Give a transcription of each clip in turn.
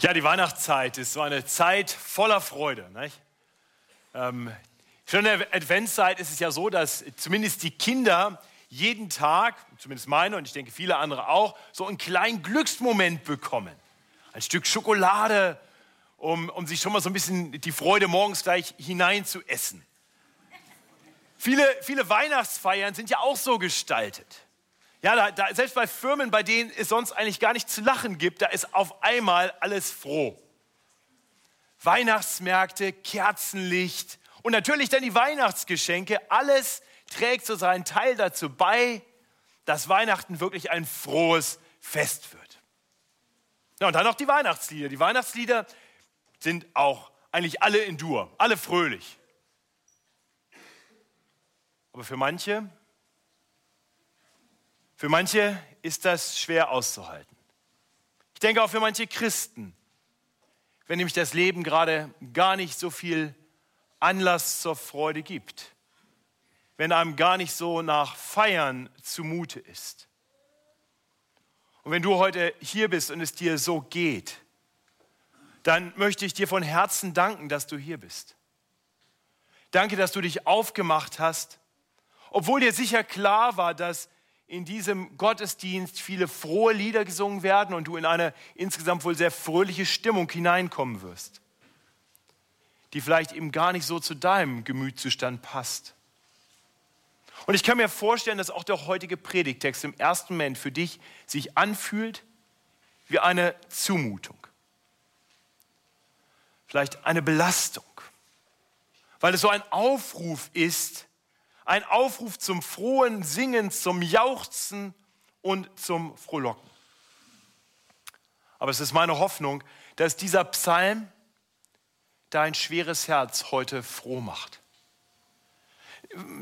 Ja, die Weihnachtszeit ist so eine Zeit voller Freude. Nicht? Ähm, schon in der Adventszeit ist es ja so, dass zumindest die Kinder jeden Tag, zumindest meine und ich denke viele andere auch, so einen kleinen Glücksmoment bekommen. Ein Stück Schokolade, um, um sich schon mal so ein bisschen die Freude morgens gleich hinein zu essen. Viele, viele Weihnachtsfeiern sind ja auch so gestaltet. Ja, da, da, selbst bei Firmen, bei denen es sonst eigentlich gar nicht zu lachen gibt, da ist auf einmal alles froh. Weihnachtsmärkte, Kerzenlicht und natürlich dann die Weihnachtsgeschenke. Alles trägt so seinen Teil dazu bei, dass Weihnachten wirklich ein frohes Fest wird. Ja, und dann noch die Weihnachtslieder. Die Weihnachtslieder sind auch eigentlich alle in Dur, alle fröhlich. Aber für manche für manche ist das schwer auszuhalten. Ich denke auch für manche Christen, wenn nämlich das Leben gerade gar nicht so viel Anlass zur Freude gibt, wenn einem gar nicht so nach Feiern zumute ist. Und wenn du heute hier bist und es dir so geht, dann möchte ich dir von Herzen danken, dass du hier bist. Danke, dass du dich aufgemacht hast, obwohl dir sicher klar war, dass in diesem Gottesdienst viele frohe Lieder gesungen werden und du in eine insgesamt wohl sehr fröhliche Stimmung hineinkommen wirst, die vielleicht eben gar nicht so zu deinem Gemütszustand passt. Und ich kann mir vorstellen, dass auch der heutige Predigtext im ersten Moment für dich sich anfühlt wie eine Zumutung. Vielleicht eine Belastung, weil es so ein Aufruf ist, ein Aufruf zum frohen Singen, zum Jauchzen und zum Frohlocken. Aber es ist meine Hoffnung, dass dieser Psalm dein schweres Herz heute froh macht.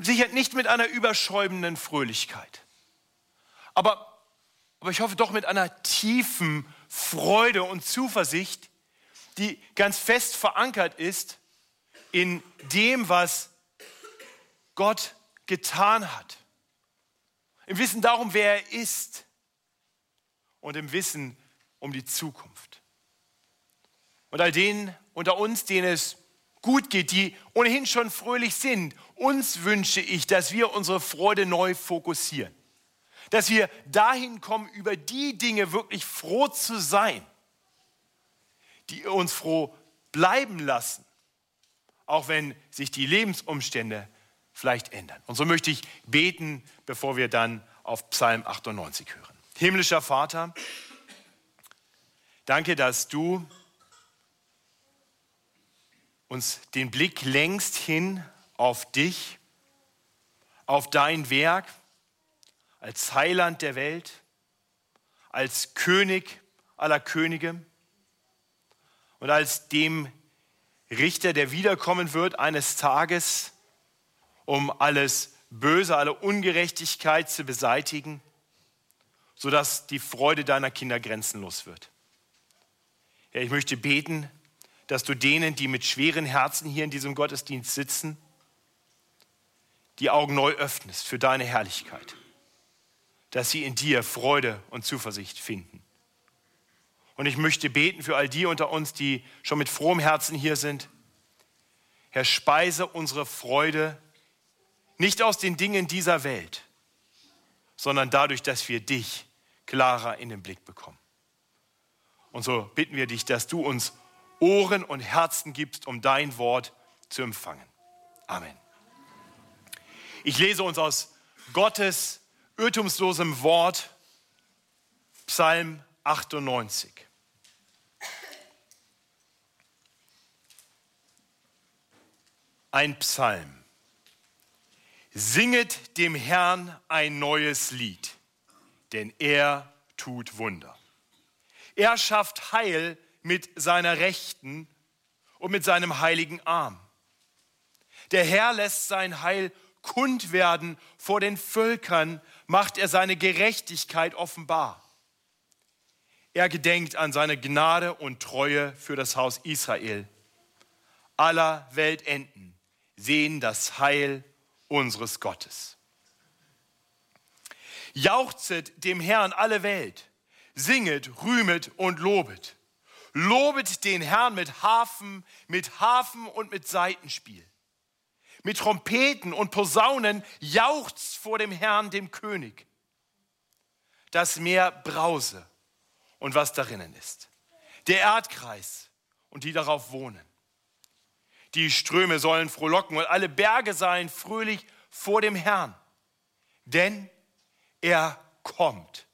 Sicher nicht mit einer überschäumenden Fröhlichkeit, aber, aber ich hoffe doch mit einer tiefen Freude und Zuversicht, die ganz fest verankert ist in dem, was Gott getan hat. Im Wissen darum, wer er ist und im Wissen um die Zukunft. Und all denen unter uns, denen es gut geht, die ohnehin schon fröhlich sind, uns wünsche ich, dass wir unsere Freude neu fokussieren. Dass wir dahin kommen, über die Dinge wirklich froh zu sein, die uns froh bleiben lassen, auch wenn sich die Lebensumstände vielleicht ändern. Und so möchte ich beten, bevor wir dann auf Psalm 98 hören. Himmlischer Vater, danke, dass du uns den Blick längst hin auf dich, auf dein Werk als Heiland der Welt, als König aller Könige und als dem Richter, der wiederkommen wird eines Tages um alles Böse, alle Ungerechtigkeit zu beseitigen, sodass die Freude deiner Kinder grenzenlos wird. Ja, ich möchte beten, dass du denen, die mit schweren Herzen hier in diesem Gottesdienst sitzen, die Augen neu öffnest für deine Herrlichkeit, dass sie in dir Freude und Zuversicht finden. Und ich möchte beten für all die unter uns, die schon mit frohem Herzen hier sind. Herr, speise unsere Freude nicht aus den Dingen dieser Welt, sondern dadurch, dass wir dich klarer in den Blick bekommen. Und so bitten wir dich, dass du uns Ohren und Herzen gibst, um dein Wort zu empfangen. Amen. Ich lese uns aus Gottes irrtumslosem Wort Psalm 98. Ein Psalm. Singet dem Herrn ein neues Lied, denn er tut Wunder. Er schafft Heil mit seiner Rechten und mit seinem heiligen Arm. Der Herr lässt sein Heil kund werden vor den Völkern, macht er seine Gerechtigkeit offenbar. Er gedenkt an seine Gnade und Treue für das Haus Israel. Aller Weltenden sehen das Heil unseres Gottes. Jauchzet dem Herrn alle Welt, singet, rühmet und lobet. Lobet den Herrn mit Hafen, mit Hafen und mit Saitenspiel. Mit Trompeten und Posaunen jauchzt vor dem Herrn, dem König. Das Meer brause und was darinnen ist. Der Erdkreis und die darauf wohnen. Die Ströme sollen frohlocken und alle Berge seien fröhlich vor dem Herrn. Denn er kommt,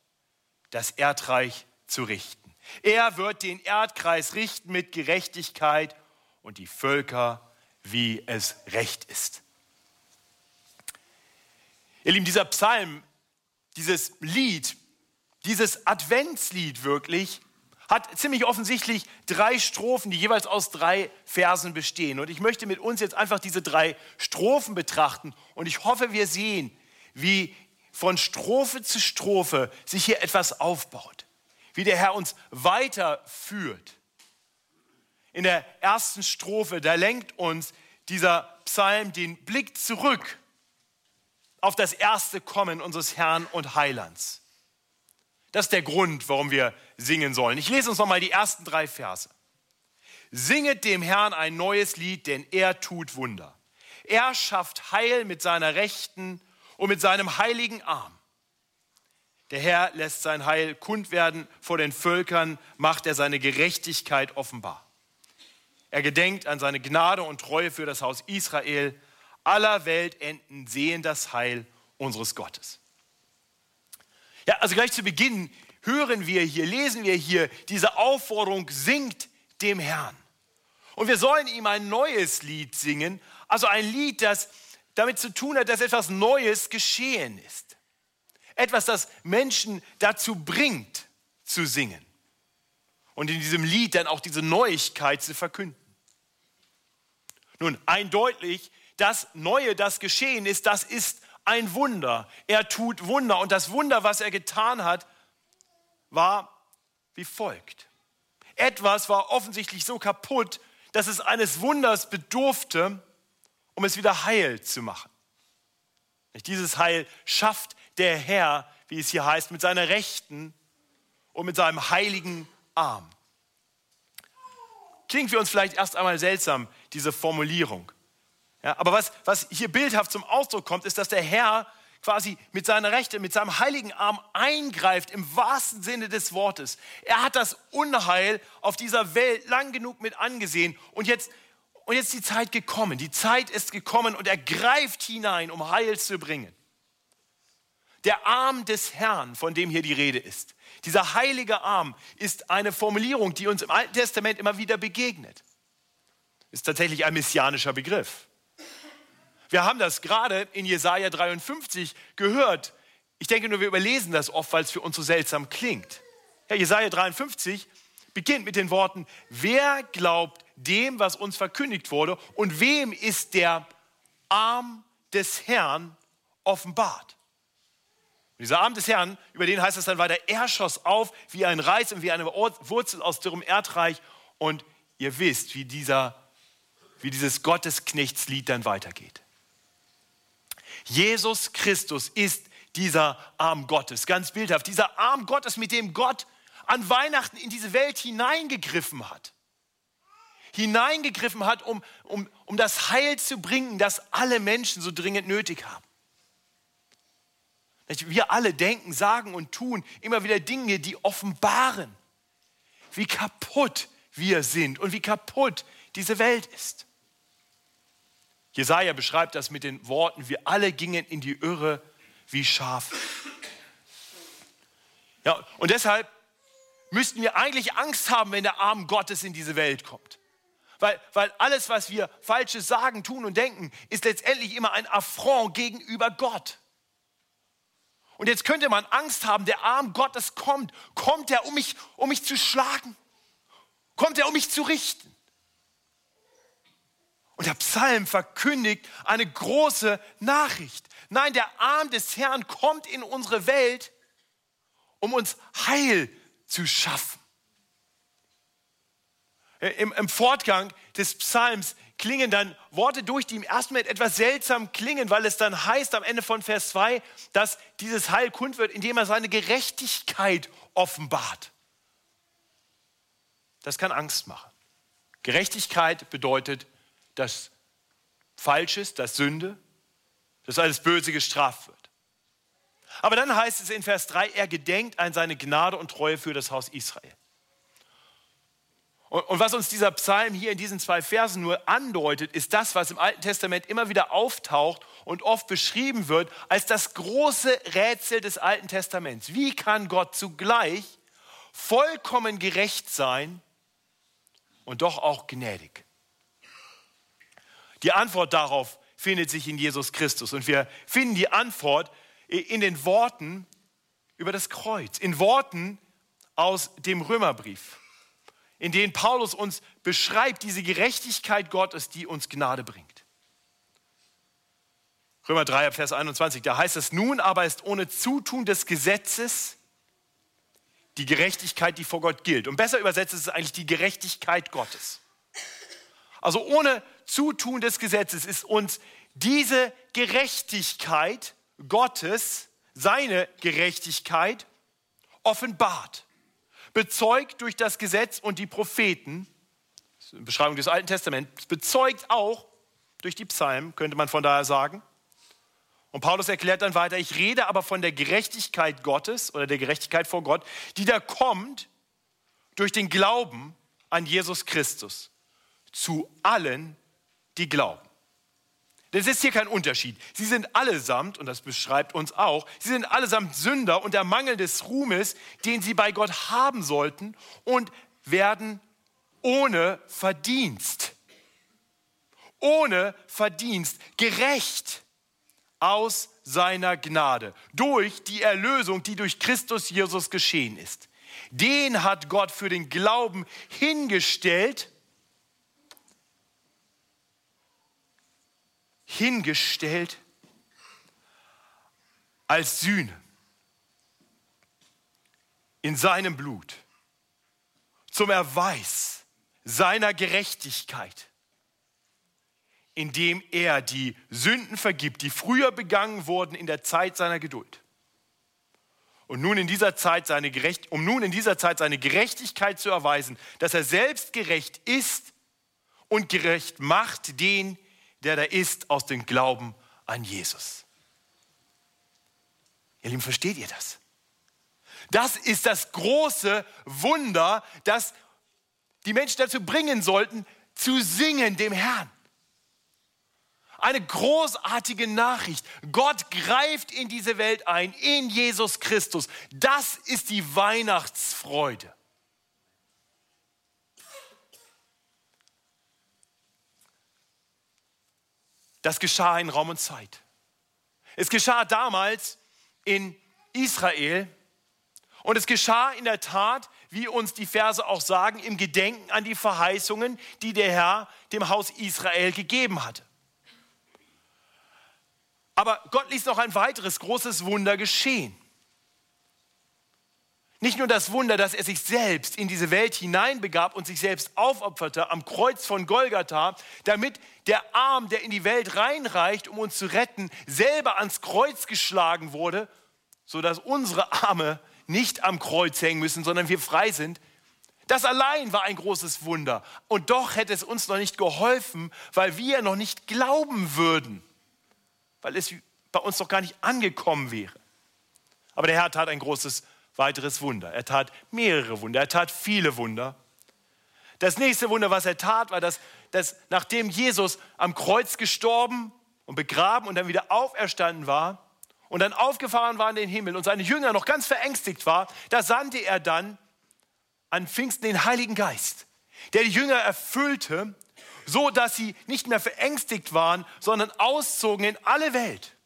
das Erdreich zu richten. Er wird den Erdkreis richten mit Gerechtigkeit und die Völker, wie es recht ist. Ihr Lieben, dieser Psalm, dieses Lied, dieses Adventslied wirklich, hat ziemlich offensichtlich drei Strophen, die jeweils aus drei Versen bestehen. Und ich möchte mit uns jetzt einfach diese drei Strophen betrachten. Und ich hoffe, wir sehen, wie von Strophe zu Strophe sich hier etwas aufbaut wie der Herr uns weiterführt. In der ersten Strophe, da lenkt uns dieser Psalm den Blick zurück auf das erste Kommen unseres Herrn und Heilands. Das ist der Grund, warum wir singen sollen. Ich lese uns nochmal die ersten drei Verse. Singet dem Herrn ein neues Lied, denn er tut Wunder. Er schafft Heil mit seiner Rechten und mit seinem heiligen Arm. Der Herr lässt sein Heil kund werden vor den Völkern, macht er seine Gerechtigkeit offenbar. Er gedenkt an seine Gnade und Treue für das Haus Israel. Aller Weltenden sehen das Heil unseres Gottes. Ja, also gleich zu Beginn hören wir hier, lesen wir hier diese Aufforderung, singt dem Herrn. Und wir sollen ihm ein neues Lied singen, also ein Lied, das damit zu tun hat, dass etwas Neues geschehen ist. Etwas, das Menschen dazu bringt, zu singen. Und in diesem Lied dann auch diese Neuigkeit zu verkünden. Nun, eindeutig, das Neue, das geschehen ist, das ist ein Wunder. Er tut Wunder. Und das Wunder, was er getan hat, war wie folgt. Etwas war offensichtlich so kaputt, dass es eines Wunders bedurfte, um es wieder heil zu machen. Dieses Heil schafft der Herr, wie es hier heißt, mit seiner Rechten und mit seinem heiligen Arm. Klingt für uns vielleicht erst einmal seltsam, diese Formulierung. Ja, aber was, was hier bildhaft zum Ausdruck kommt, ist, dass der Herr quasi mit seiner Rechte, mit seinem heiligen Arm eingreift im wahrsten Sinne des Wortes. Er hat das Unheil auf dieser Welt lang genug mit angesehen und jetzt, und jetzt ist die Zeit gekommen. Die Zeit ist gekommen und er greift hinein, um Heil zu bringen. Der Arm des Herrn, von dem hier die Rede ist. Dieser heilige Arm ist eine Formulierung, die uns im Alten Testament immer wieder begegnet. Ist tatsächlich ein messianischer Begriff. Wir haben das gerade in Jesaja 53 gehört. Ich denke nur, wir überlesen das oft, weil es für uns so seltsam klingt. Ja, Jesaja 53 beginnt mit den Worten: Wer glaubt dem, was uns verkündigt wurde, und wem ist der Arm des Herrn offenbart? Und dieser Arm des Herrn, über den heißt es dann weiter, er schoss auf wie ein Reis und wie eine Wurzel aus dürrem Erdreich. Und ihr wisst, wie, dieser, wie dieses Gottesknechtslied dann weitergeht. Jesus Christus ist dieser Arm Gottes, ganz bildhaft. Dieser Arm Gottes, mit dem Gott an Weihnachten in diese Welt hineingegriffen hat. Hineingegriffen hat, um, um, um das Heil zu bringen, das alle Menschen so dringend nötig haben. Wir alle denken, sagen und tun immer wieder Dinge, die offenbaren, wie kaputt wir sind und wie kaputt diese Welt ist. Jesaja beschreibt das mit den Worten: Wir alle gingen in die Irre wie Schafe. Ja, und deshalb müssten wir eigentlich Angst haben, wenn der Arm Gottes in diese Welt kommt. Weil, weil alles, was wir Falsches sagen, tun und denken, ist letztendlich immer ein Affront gegenüber Gott. Und jetzt könnte man Angst haben, der Arm Gottes kommt. Kommt er, um mich, um mich zu schlagen? Kommt er, um mich zu richten? Und der Psalm verkündigt eine große Nachricht. Nein, der Arm des Herrn kommt in unsere Welt, um uns Heil zu schaffen. Im, Im, Fortgang des Psalms klingen dann Worte durch, die im ersten Moment etwas seltsam klingen, weil es dann heißt am Ende von Vers 2, dass dieses Heil kund wird, indem er seine Gerechtigkeit offenbart. das kann Angst machen. Gerechtigkeit bedeutet, dass Falsches, dass Sünde, dass alles Böse gestraft wird. Aber dann heißt es in Vers 3, er gedenkt an seine Gnade und Treue für das Haus Israel. Und, und was uns dieser Psalm hier in diesen zwei Versen nur andeutet, ist das, was im Alten Testament immer wieder auftaucht und oft beschrieben wird als das große Rätsel des Alten Testaments. Wie kann Gott zugleich vollkommen gerecht sein und doch auch gnädig? Die Antwort darauf findet sich in Jesus Christus. Und wir finden die Antwort in den Worten über das Kreuz, in Worten aus dem Römerbrief, in denen Paulus uns beschreibt diese Gerechtigkeit Gottes, die uns Gnade bringt. Römer 3, Vers 21, da heißt es, nun aber ist ohne Zutun des Gesetzes die Gerechtigkeit, die vor Gott gilt. Und besser übersetzt ist es eigentlich die Gerechtigkeit Gottes. Also ohne Zutun des Gesetzes ist uns diese Gerechtigkeit Gottes, seine Gerechtigkeit, offenbart. Bezeugt durch das Gesetz und die Propheten, Beschreibung des Alten Testaments, bezeugt auch durch die Psalmen, könnte man von daher sagen. Und Paulus erklärt dann weiter, ich rede aber von der Gerechtigkeit Gottes oder der Gerechtigkeit vor Gott, die da kommt durch den Glauben an Jesus Christus zu allen, die glauben. Das ist hier kein Unterschied. Sie sind allesamt, und das beschreibt uns auch, sie sind allesamt Sünder und der Mangel des Ruhmes, den sie bei Gott haben sollten und werden ohne Verdienst, ohne Verdienst gerecht aus seiner Gnade, durch die Erlösung, die durch Christus Jesus geschehen ist. Den hat Gott für den Glauben hingestellt hingestellt als Sühne in seinem Blut zum Erweis seiner Gerechtigkeit, indem er die Sünden vergibt, die früher begangen wurden in der Zeit seiner Geduld. Und nun in dieser Zeit seine Gerecht, um nun in dieser Zeit seine Gerechtigkeit zu erweisen, dass er selbst gerecht ist und gerecht macht den, der da ist aus dem Glauben an Jesus. Ihr Lieben, versteht ihr das? Das ist das große Wunder, das die Menschen dazu bringen sollten, zu singen dem Herrn. Eine großartige Nachricht. Gott greift in diese Welt ein, in Jesus Christus. Das ist die Weihnachtsfreude. Das geschah in Raum und Zeit. Es geschah damals in Israel und es geschah in der Tat, wie uns die Verse auch sagen, im Gedenken an die Verheißungen, die der Herr dem Haus Israel gegeben hatte. Aber Gott ließ noch ein weiteres großes Wunder geschehen. Nicht nur das Wunder, dass er sich selbst in diese Welt hineinbegab und sich selbst aufopferte am Kreuz von Golgatha, damit der Arm, der in die Welt reinreicht, um uns zu retten, selber ans Kreuz geschlagen wurde, sodass unsere Arme nicht am Kreuz hängen müssen, sondern wir frei sind. Das allein war ein großes Wunder. Und doch hätte es uns noch nicht geholfen, weil wir noch nicht glauben würden, weil es bei uns noch gar nicht angekommen wäre. Aber der Herr tat ein großes Wunder weiteres Wunder. Er tat mehrere Wunder, er tat viele Wunder. Das nächste Wunder, was er tat, war, dass, dass nachdem Jesus am Kreuz gestorben und begraben und dann wieder auferstanden war und dann aufgefahren war in den Himmel und seine Jünger noch ganz verängstigt war, da sandte er dann an Pfingsten den Heiligen Geist, der die Jünger erfüllte, so dass sie nicht mehr verängstigt waren, sondern auszogen in alle Welt,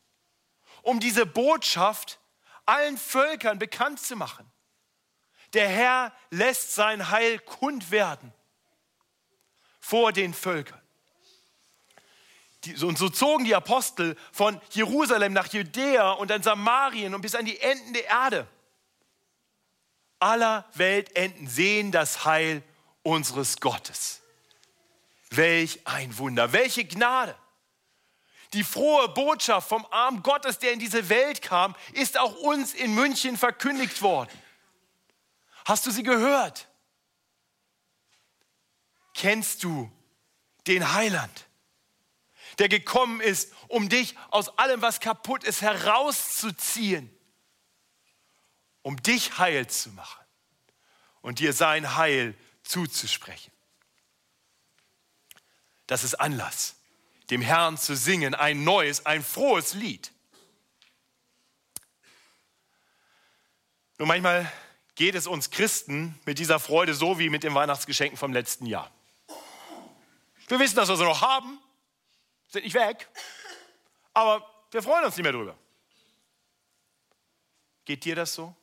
um diese Botschaft zu allen Völkern bekannt zu machen. Der Herr lässt sein Heil kund werden vor den Völkern. Und so zogen die Apostel von Jerusalem nach Judäa und dann Samarien und bis an die Enden der Erde. Aller Weltenden sehen das Heil unseres Gottes. Welch ein Wunder, welche Gnade. Die frohe Botschaft vom Arm Gottes, der in diese Welt kam, ist auch uns in München verkündigt worden. Hast du sie gehört? kennst du den Heiland, der gekommen ist, um dich aus allem, was kaputt ist, herauszuziehen, um dich heil zu machen und dir sein Heil zuzusprechen. Das ist Anlass, dem Herrn zu singen, ein neues, ein frohes Lied. Nur manchmal geht es uns Christen mit dieser Freude so wie mit den Weihnachtsgeschenken vom letzten Jahr. Wir wissen, dass wir sie noch haben, sind nicht weg, aber wir freuen uns nicht mehr drüber. Geht dir das so?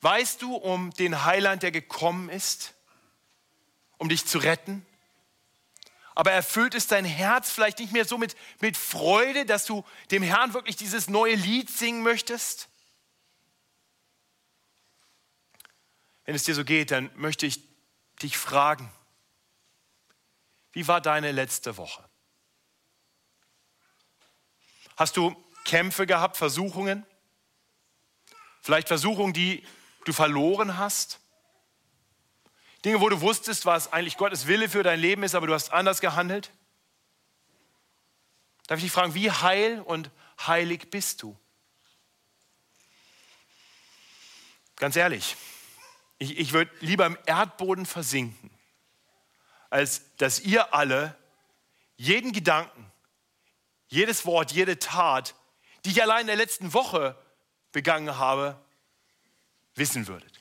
Weißt du um den Heiland, der gekommen ist, um dich zu retten? Aber erfüllt es dein Herz vielleicht nicht mehr so mit, mit Freude, dass du dem Herrn wirklich dieses neue Lied singen möchtest? Wenn es dir so geht, dann möchte ich dich fragen, wie war deine letzte Woche? Hast du Kämpfe gehabt, Versuchungen? Vielleicht Versuchungen, die du verloren hast? Dinge, wo du wusstest, was eigentlich Gottes Wille für dein Leben ist, aber du hast anders gehandelt? Darf ich dich fragen, wie heil und heilig bist du? Ganz ehrlich, ich, ich würde lieber im Erdboden versinken, als dass ihr alle jeden Gedanken, jedes Wort, jede Tat, die ich allein in der letzten Woche begangen habe, wissen würdet.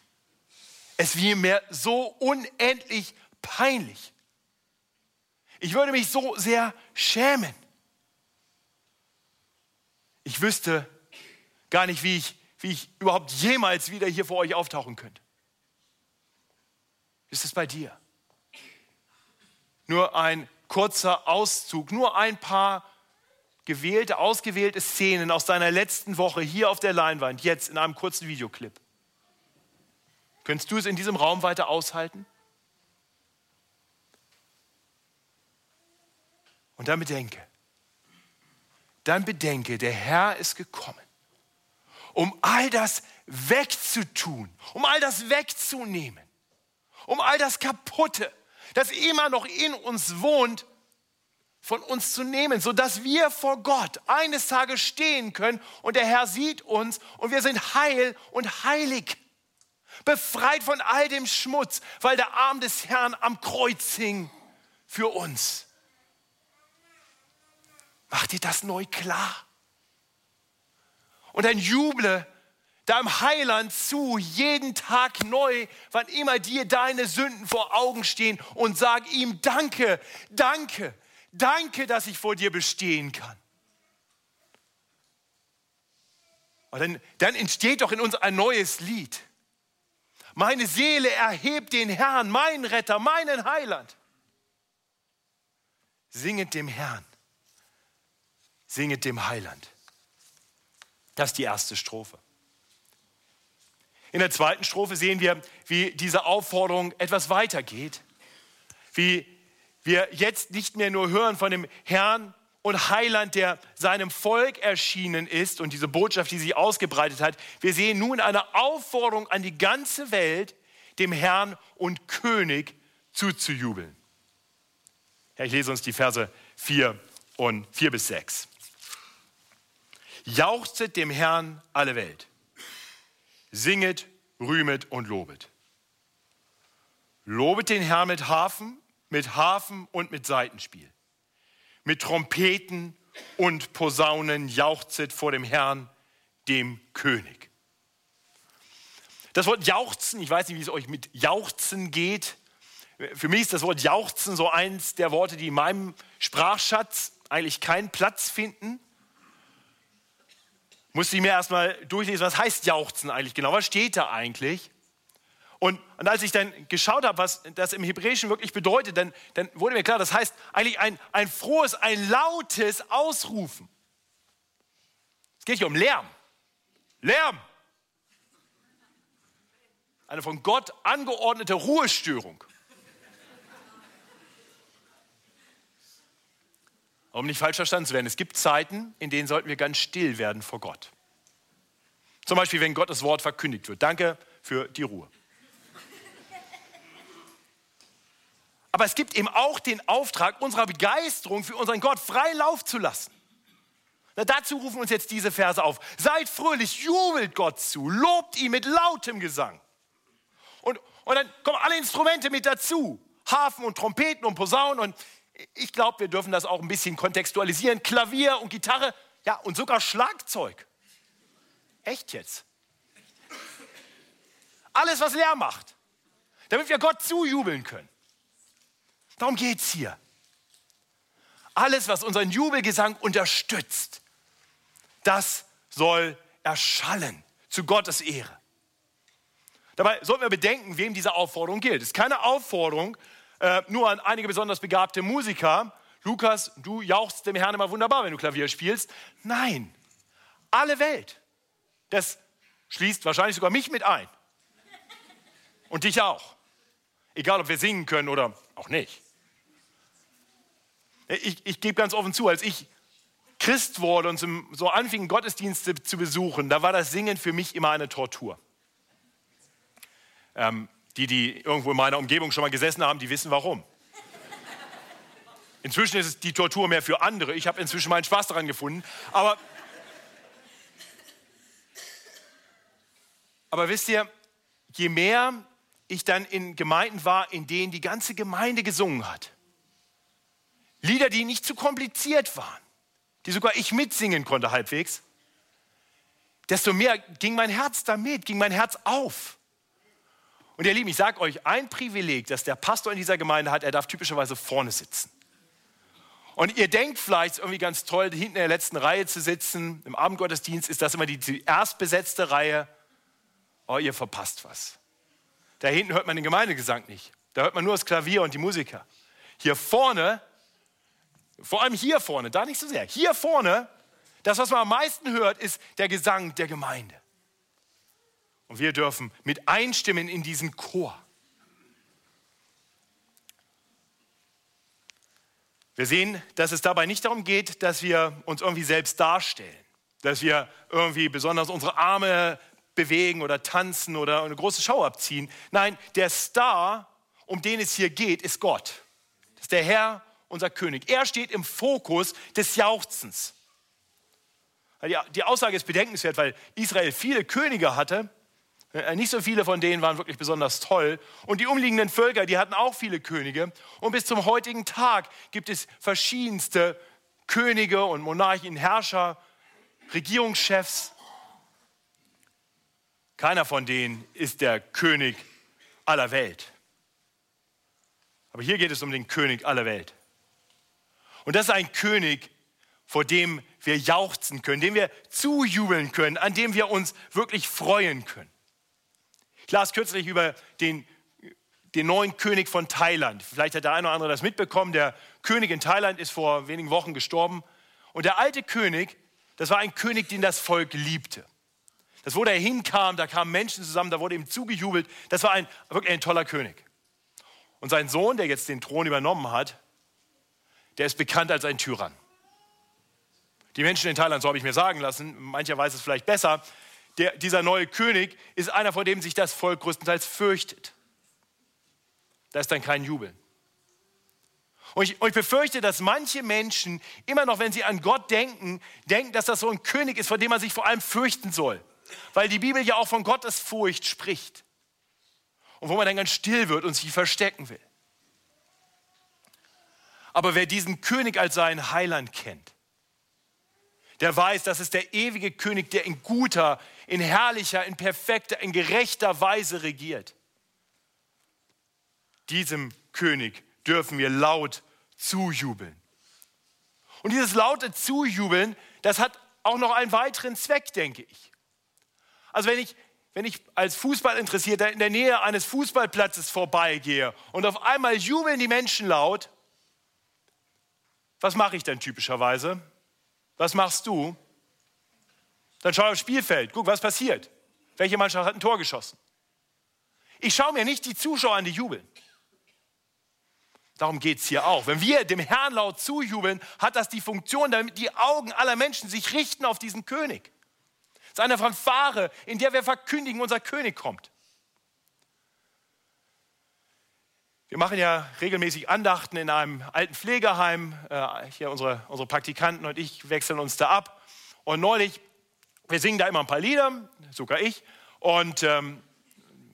Es wäre mir so unendlich peinlich. Ich würde mich so sehr schämen. Ich wüsste gar nicht, wie ich, wie ich überhaupt jemals wieder hier vor euch auftauchen könnte. Ist es bei dir? Nur ein kurzer Auszug, nur ein paar gewählte, ausgewählte Szenen aus deiner letzten Woche hier auf der Leinwand, jetzt in einem kurzen Videoclip. Könntest du es in diesem Raum weiter aushalten? Und dann bedenke, dann bedenke, der Herr ist gekommen, um all das wegzutun, um all das wegzunehmen, um all das Kaputte, das immer noch in uns wohnt, von uns zu nehmen, sodass wir vor Gott eines Tages stehen können und der Herr sieht uns und wir sind heil und heilig befreit von all dem Schmutz, weil der Arm des Herrn am Kreuz hing für uns. Mach dir das neu klar. Und dann juble deinem Heiland zu, jeden Tag neu, wann immer dir deine Sünden vor Augen stehen und sag ihm Danke, danke, danke, dass ich vor dir bestehen kann. Und dann, dann entsteht doch in uns ein neues Lied. Meine Seele erhebt den Herrn, meinen Retter, meinen Heiland. Singet dem Herrn, singet dem Heiland. Das ist die erste Strophe. In der zweiten Strophe sehen wir, wie diese Aufforderung etwas weitergeht. Wie wir jetzt nicht mehr nur hören von dem Herrn, und Heiland, der seinem Volk erschienen ist und diese Botschaft, die sich ausgebreitet hat. Wir sehen nun eine Aufforderung an die ganze Welt, dem Herrn und König zuzujubeln. Ich lese uns die Verse 4 und 4 bis 6. Jauchzet dem Herrn alle Welt. Singet, rühmet und lobet. Lobet den Herrn mit Hafen, mit Hafen und mit Seitenspiel mit Trompeten und Posaunen jauchzet vor dem Herrn, dem König. Das Wort jauchzen, ich weiß nicht, wie es euch mit jauchzen geht. Für mich ist das Wort jauchzen so eins der Worte, die in meinem Sprachschatz eigentlich keinen Platz finden. Musste ich mir erstmal durchlesen, was heißt jauchzen eigentlich genau? Was steht da eigentlich? Und, und, als ich dann geschaut habe, was das im Hebräischen wirklich bedeutet, dann, dann wurde mir klar, das heißt eigentlich ein, ein frohes, ein lautes Ausrufen. Es geht hier um Lärm. Lärm. Eine von Gott angeordnete Ruhestörung. Um nicht falsch verstanden zu werden, es gibt Zeiten, in denen sollten wir ganz still werden vor Gott. Zum Beispiel, wenn Gottes Wort verkündigt wird. Danke für die Ruhe. Aber es gibt eben auch den Auftrag, unserer Begeisterung für unseren Gott frei Lauf zu lassen. Na, dazu rufen uns jetzt diese Verse auf. Seid fröhlich, jubelt Gott zu, lobt ihn mit lautem Gesang. Und, und dann kommen alle Instrumente mit dazu. Hafen und Trompeten und Posaunen. Und ich glaube, wir dürfen das auch ein bisschen kontextualisieren. Klavier und Gitarre, ja, und sogar Schlagzeug. Echt jetzt? Alles, was leer macht, damit wir Gott zujubeln können. Darum geht es hier. Alles, was unseren Jubelgesang unterstützt, das soll erschallen zu Gottes Ehre. Dabei sollten wir bedenken, wem diese Aufforderung gilt. Es ist keine Aufforderung äh, nur an einige besonders begabte Musiker. Lukas, du jauchst dem Herrn immer wunderbar, wenn du Klavier spielst. Nein, alle Welt. Das schließt wahrscheinlich sogar mich mit ein. Und dich auch. Egal, ob wir singen können oder auch nicht. Ich, ich gebe ganz offen zu, als ich Christ wurde und so anfing, Gottesdienste zu besuchen, da war das Singen für mich immer eine Tortur. Ähm, die, die irgendwo in meiner Umgebung schon mal gesessen haben, die wissen warum. Inzwischen ist es die Tortur mehr für andere. Ich habe inzwischen meinen Spaß daran gefunden. Aber, aber wisst ihr, je mehr ich dann in Gemeinden war, in denen die ganze Gemeinde gesungen hat, Lieder, die nicht zu kompliziert waren, die sogar ich mitsingen konnte halbwegs, desto mehr ging mein Herz damit, ging mein Herz auf. Und ihr Lieben, ich sage euch, ein Privileg, das der Pastor in dieser Gemeinde hat, er darf typischerweise vorne sitzen. Und ihr denkt vielleicht irgendwie ganz toll, hinten in der letzten Reihe zu sitzen. Im Abendgottesdienst ist das immer die, die erstbesetzte Reihe. Oh, ihr verpasst was. Da hinten hört man den Gemeindegesang nicht. Da hört man nur das Klavier und die Musiker. Hier vorne vor allem hier vorne, da nicht so sehr. Hier vorne, das, was man am meisten hört, ist der Gesang der Gemeinde. Und wir dürfen mit einstimmen in diesen Chor. Wir sehen, dass es dabei nicht darum geht, dass wir uns irgendwie selbst darstellen, dass wir irgendwie besonders unsere Arme bewegen oder tanzen oder eine große Schau abziehen. Nein, der Star, um den es hier geht, ist Gott. Das ist der Herr unser König. Er steht im Fokus des Jauchzens. Die Aussage ist bedenkenswert, weil Israel viele Könige hatte. Äh, nicht so viele von denen waren wirklich besonders toll. Und die umliegenden Völker, die hatten auch viele Könige. Und bis zum heutigen Tag gibt es verschiedenste Könige und Monarchen, Herrscher, Regierungschefs. Keiner von denen ist der König aller Welt. Aber hier geht es um den König aller Welt. Und das ist ein König, vor dem wir jauchzen können, dem wir zujubeln können, an dem wir uns wirklich freuen können. Ich las kürzlich über den, den neuen König von Thailand. Vielleicht hat der eine oder andere das mitbekommen. Der König in Thailand ist vor wenigen Wochen gestorben. Und der alte König, das war ein König, den das Volk liebte. Das, wo der hinkam, da kamen Menschen zusammen, da wurde ihm zugejubelt. Das war ein, wirklich ein toller König. Und sein Sohn, der jetzt den Thron übernommen hat, der ist bekannt als ein Tyrann. Die Menschen in Thailand, so habe ich mir sagen lassen, mancher weiß es vielleicht besser, der, dieser neue König ist einer, vor dem sich das Volk größtenteils fürchtet. Da ist dann kein Jubeln. Und ich, und ich, befürchte, dass manche Menschen immer noch, wenn sie an Gott denken, denken, dass das so ein König ist, vor dem man sich vor allem fürchten soll. Weil die Bibel ja auch von Gottes Furcht spricht. Und wo man dann ganz still wird und sich verstecken will. Aber wer diesen König als seinen Heiland kennt, der weiß, das ist der ewige König, der in guter, in herrlicher, in perfekter, in gerechter Weise regiert. Diesem König dürfen wir laut zujubeln. Und dieses laute Zujubeln, das hat auch noch einen weiteren Zweck, denke ich. Also wenn ich, wenn ich als Fußballinteressierter in der Nähe eines Fußballplatzes vorbeigehe und auf einmal jubeln die Menschen laut, was mache ich denn typischerweise? Was machst du? Dann schaue ich aufs Spielfeld, guck, was passiert. Welche Mannschaft hat ein Tor geschossen? Ich schaue mir nicht die Zuschauer an, die jubeln. Darum geht es hier auch. Wenn wir dem Herrn laut zujubeln, hat das die Funktion, damit die Augen aller Menschen sich richten auf diesen König. Es ist eine Fanfare, in der wir verkündigen, unser König kommt. Wir machen ja regelmäßig Andachten in einem alten Pflegeheim. Äh, hier unsere, unsere Praktikanten und ich wechseln uns da ab. Und neulich, wir singen da immer ein paar Lieder, sogar ich. Und ähm,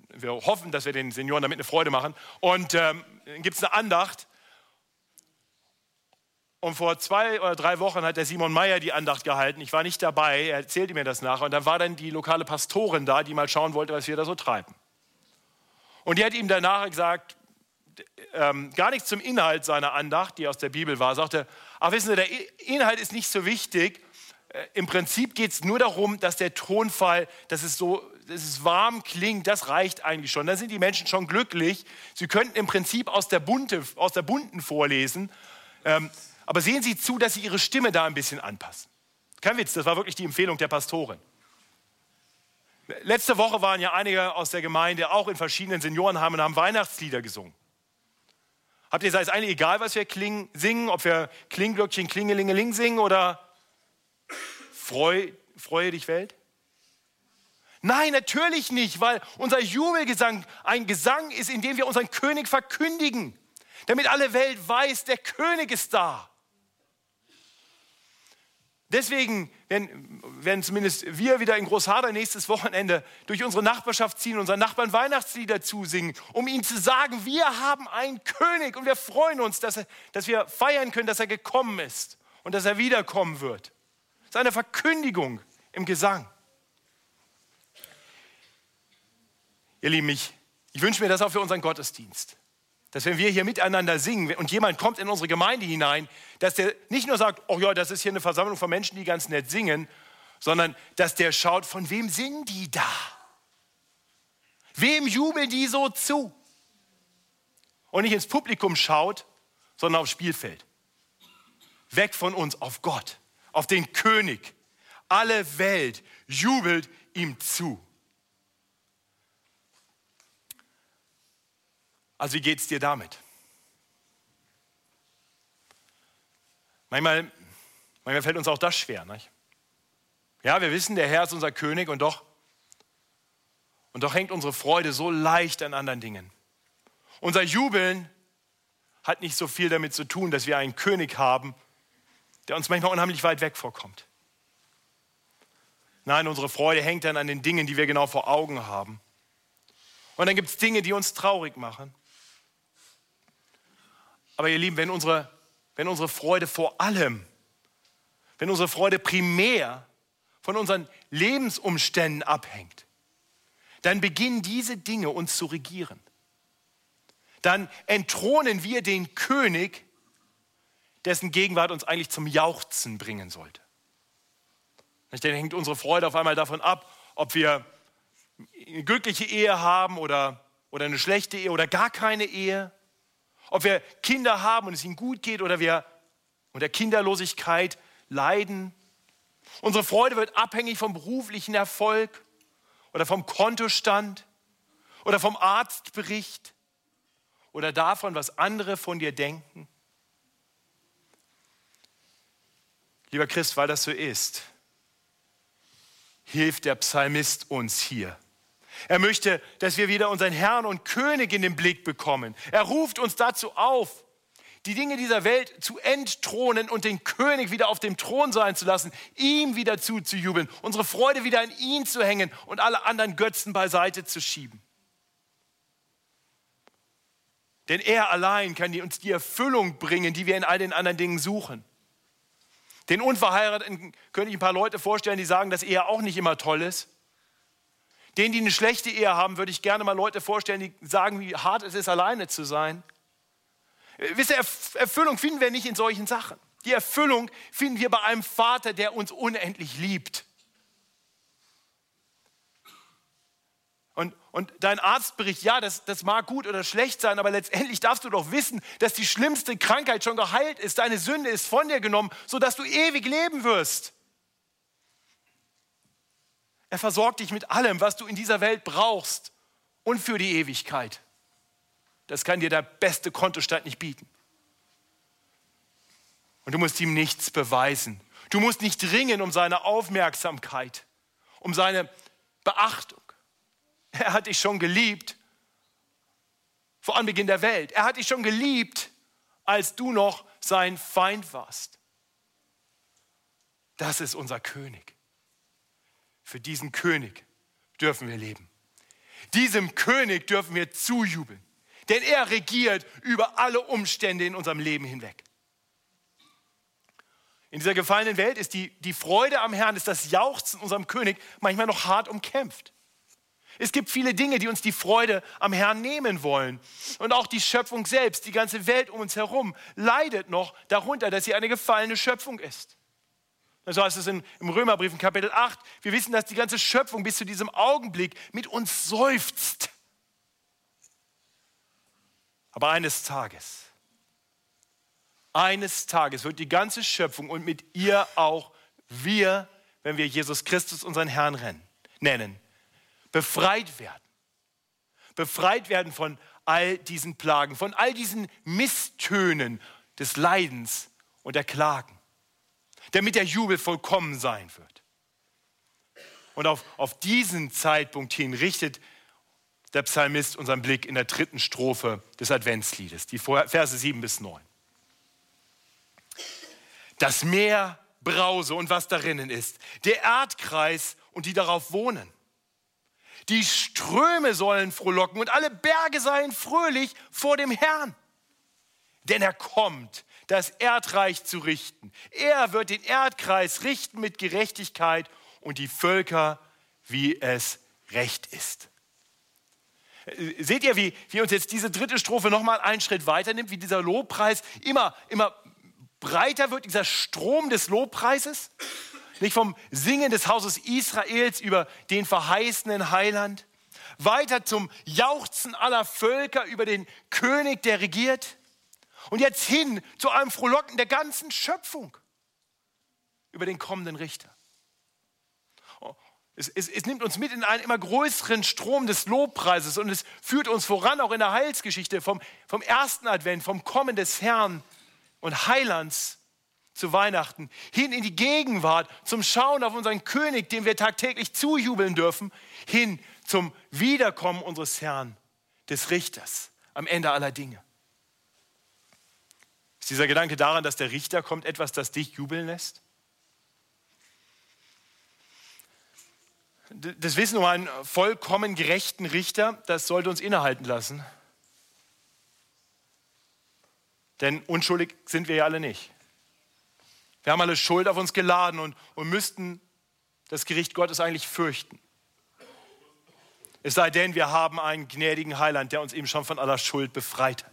wir hoffen, dass wir den Senioren damit eine Freude machen. Und ähm, dann gibt es eine Andacht. Und vor zwei oder drei Wochen hat der Simon Meyer die Andacht gehalten. Ich war nicht dabei, er erzählte mir das nachher. Und da war dann die lokale Pastorin da, die mal schauen wollte, was wir da so treiben. Und die hat ihm danach gesagt, ähm, gar nichts zum Inhalt seiner Andacht, die aus der Bibel war, sagte, ach wissen Sie, der Inhalt ist nicht so wichtig. Äh, Im Prinzip geht es nur darum, dass der Tonfall, dass es so dass es warm klingt, das reicht eigentlich schon. Dann sind die Menschen schon glücklich. Sie könnten im Prinzip aus der, Bunte, aus der Bunten vorlesen. Ähm, aber sehen Sie zu, dass Sie Ihre Stimme da ein bisschen anpassen. Kein Witz, das war wirklich die Empfehlung der Pastorin. Letzte Woche waren ja einige aus der Gemeinde auch in verschiedenen Seniorenheimen und haben Weihnachtslieder gesungen. Habt ihr gesagt, ist eigentlich egal, was wir klingen, singen, ob wir Klingglöckchen, Klingelingeling singen oder Freu, Freue dich Welt? Nein, natürlich nicht, weil unser Jubelgesang ein Gesang ist, in dem wir unseren König verkündigen, damit alle Welt weiß, der König ist da. Deswegen werden, werden zumindest wir wieder in Großharder nächstes Wochenende durch unsere Nachbarschaft ziehen, unseren Nachbarn Weihnachtslieder zusingen, um ihnen zu sagen, wir haben einen König und wir freuen uns, dass, er, dass wir feiern können, dass er gekommen ist und dass er wiederkommen wird. Das ist eine Verkündigung im Gesang. Ihr Lieben, ich, ich wünsche mir das auch für unseren Gottesdienst dass wenn wir hier miteinander singen und jemand kommt in unsere Gemeinde hinein, dass der nicht nur sagt, oh ja, das ist hier eine Versammlung von Menschen, die ganz nett singen, sondern dass der schaut, von wem singen die da? Wem jubeln die so zu? Und nicht ins Publikum schaut, sondern aufs Spielfeld. Weg von uns auf Gott, auf den König. Alle Welt jubelt ihm zu. Also wie geht es dir damit? Manchmal, manchmal fällt uns auch das schwer. Nicht? Ja, wir wissen, der Herr ist unser König und doch, und doch hängt unsere Freude so leicht an anderen Dingen. Unser Jubeln hat nicht so viel damit zu tun, dass wir einen König haben, der uns manchmal unheimlich weit weg vorkommt. Nein, unsere Freude hängt dann an den Dingen, die wir genau vor Augen haben. Und dann gibt es Dinge, die uns traurig machen. Aber ihr Lieben, wenn unsere, wenn unsere Freude vor allem, wenn unsere Freude primär von unseren Lebensumständen abhängt, dann beginnen diese Dinge uns zu regieren. Dann entthronen wir den König, dessen Gegenwart uns eigentlich zum Jauchzen bringen sollte. Dann hängt unsere Freude auf einmal davon ab, ob wir eine glückliche Ehe haben oder, oder eine schlechte Ehe oder gar keine Ehe ob wir Kinder haben und es ihnen gut geht oder wir unter Kinderlosigkeit leiden. Unsere Freude wird abhängig vom beruflichen Erfolg oder vom Kontostand oder vom Arztbericht oder davon, was andere von dir denken. Lieber Christ, weil das so ist, hilft der Psalmist uns hier. Er möchte, dass wir wieder unseren Herrn und König in den Blick bekommen. Er ruft uns dazu auf, die Dinge dieser Welt zu entthronen und den König wieder auf dem Thron sein zu lassen, ihm wieder zuzujubeln, unsere Freude wieder an ihn zu hängen und alle anderen Götzen beiseite zu schieben. Denn er allein kann uns die Erfüllung bringen, die wir in all den anderen Dingen suchen. Den Unverheirateten könnte ich ein paar Leute vorstellen, die sagen, dass Ehe auch nicht immer toll ist. Denen, die eine schlechte Ehe haben, würde ich gerne mal Leute vorstellen, die sagen, wie hart es ist, alleine zu sein. Äh, wisst ihr, Erfüllung finden wir nicht in solchen Sachen. Die Erfüllung finden wir bei einem Vater, der uns unendlich liebt. Und, und dein Arztbericht, ja, das, das mag gut oder schlecht sein, aber letztendlich darfst du doch wissen, dass die schlimmste Krankheit schon geheilt ist, deine Sünde ist von dir genommen, sodass du ewig leben wirst. Er versorgt dich mit allem, was du in dieser Welt brauchst und für die Ewigkeit. Das kann dir der beste Kontostand nicht bieten. Und du musst ihm nichts beweisen. Du musst nicht ringen um seine Aufmerksamkeit, um seine Beachtung. Er hat dich schon geliebt vor Anbeginn der Welt. Er hat dich schon geliebt, als du noch sein Feind warst. Das ist unser König. Für diesen König dürfen wir leben. Diesem König dürfen wir zujubeln, denn er regiert über alle Umstände in unserem Leben hinweg. In dieser gefallenen Welt ist die, die Freude am Herrn, ist das Jauchzen unserem König manchmal noch hart umkämpft. Es gibt viele Dinge, die uns die Freude am Herrn nehmen wollen. Und auch die Schöpfung selbst, die ganze Welt um uns herum, leidet noch darunter, dass sie eine gefallene Schöpfung ist. So heißt es im Römerbrief in Kapitel 8. Wir wissen, dass die ganze Schöpfung bis zu diesem Augenblick mit uns seufzt. Aber eines Tages, eines Tages wird die ganze Schöpfung und mit ihr auch wir, wenn wir Jesus Christus unseren Herrn rennen, nennen, befreit werden. Befreit werden von all diesen Plagen, von all diesen Misstönen des Leidens und der Klagen, damit der Jubel vollkommen sein wird. Und auf, auf diesen Zeitpunkt hin richtet der Psalmist unseren Blick in der dritten Strophe des Adventsliedes, die Verse 7 bis 9 das Meer Brause und was darinnen ist, der Erdkreis und die darauf wohnen. Die Ströme sollen frohlocken und alle Berge seien fröhlich vor dem Herrn. Denn er kommt, das Erdreich zu richten. Er wird den Erdkreis richten mit Gerechtigkeit und die Völker, wie es recht ist. Seht ihr, wie, wie uns jetzt diese dritte Strophe nochmal einen Schritt weiter nimmt, wie dieser Lobpreis immer, immer breiter wird dieser Strom des Lobpreises, nicht vom Singen des Hauses Israels über den verheißenen Heiland, weiter zum Jauchzen aller Völker über den König, der regiert, und jetzt hin zu einem Frohlocken der ganzen Schöpfung über den kommenden Richter. Oh, es, es, es, nimmt uns mit in einen immer größeren Strom des Lobpreises und es führt uns voran, auch in der Heilsgeschichte, vom, vom ersten Advent, vom Kommen des Herrn und Heilands zu Weihnachten, hin in die Gegenwart, zum Schauen auf unseren König, dem wir tagtäglich zujubeln dürfen, hin zum Wiederkommen unseres Herrn, des Richters, am Ende aller Dinge. Ist dieser Gedanke daran, dass der Richter kommt, etwas, das dich jubeln lässt? Das Wissen um einen vollkommen gerechten Richter, das sollte uns innehalten lassen. Denn unschuldig sind wir ja alle nicht. Wir haben alle Schuld auf uns geladen und, und müssten das Gericht Gottes eigentlich fürchten. Es sei denn, wir haben einen gnädigen Heiland, der uns eben schon von aller Schuld befreit hat.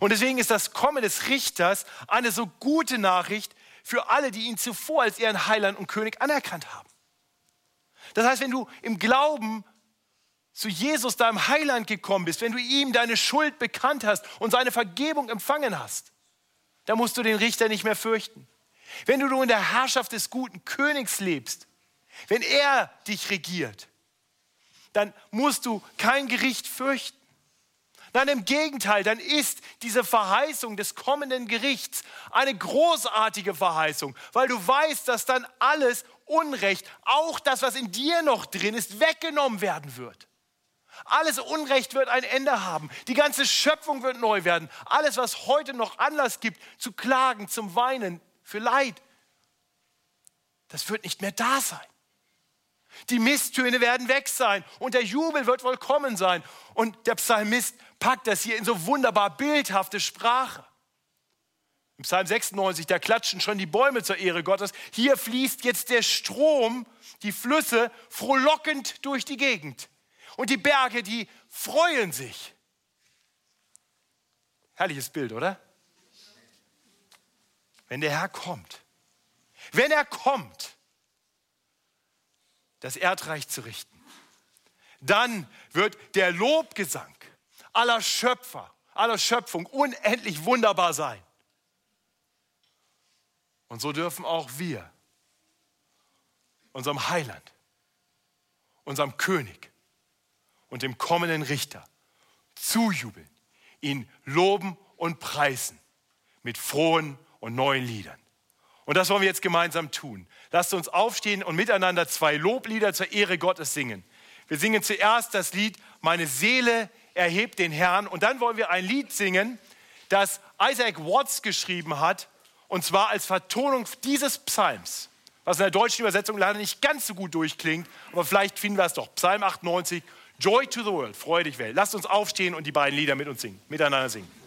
Und deswegen ist das Kommen des Richters eine so gute Nachricht für alle, die ihn zuvor als ihren Heiland und König anerkannt haben. Das heißt, wenn du im Glauben zu Jesus, deinem Heiland, gekommen bist, wenn du ihm deine Schuld bekannt hast und seine Vergebung empfangen hast, dann musst du den Richter nicht mehr fürchten. Wenn du in der Herrschaft des guten Königs lebst, wenn er dich regiert, dann musst du kein Gericht fürchten. Nein, im Gegenteil, dann ist diese Verheißung des kommenden Gerichts eine großartige Verheißung, weil du weißt, dass dann alles Unrecht, auch das, was in dir noch drin ist, weggenommen werden wird. Alles Unrecht wird ein Ende haben. Die ganze Schöpfung wird neu werden. Alles, was heute noch Anlass gibt zu klagen, zum Weinen, für Leid, das wird nicht mehr da sein. Die Misstöne werden weg sein und der Jubel wird vollkommen sein. Und der Psalmist packt das hier in so wunderbar bildhafte Sprache. Im Psalm 96, da klatschen schon die Bäume zur Ehre Gottes. Hier fließt jetzt der Strom, die Flüsse frohlockend durch die Gegend. Und die Berge, die freuen sich. Herrliches Bild, oder? Wenn der Herr kommt, wenn er kommt, das Erdreich zu richten, dann wird der Lobgesang aller Schöpfer, aller Schöpfung unendlich wunderbar sein. Und so dürfen auch wir unserem Heiland, unserem König, und dem kommenden Richter zujubeln, ihn loben und preisen mit frohen und neuen Liedern. Und das wollen wir jetzt gemeinsam tun. Lasst uns aufstehen und miteinander zwei Loblieder zur Ehre Gottes singen. Wir singen zuerst das Lied Meine Seele erhebt den Herrn. Und dann wollen wir ein Lied singen, das Isaac Watts geschrieben hat, und zwar als Vertonung dieses Psalms, was in der deutschen Übersetzung leider nicht ganz so gut durchklingt, aber vielleicht finden wir es doch. Psalm 98, Joy to the World, Freude dich Welt. Lasst uns aufstehen und die beiden Lieder mit uns singen, miteinander singen.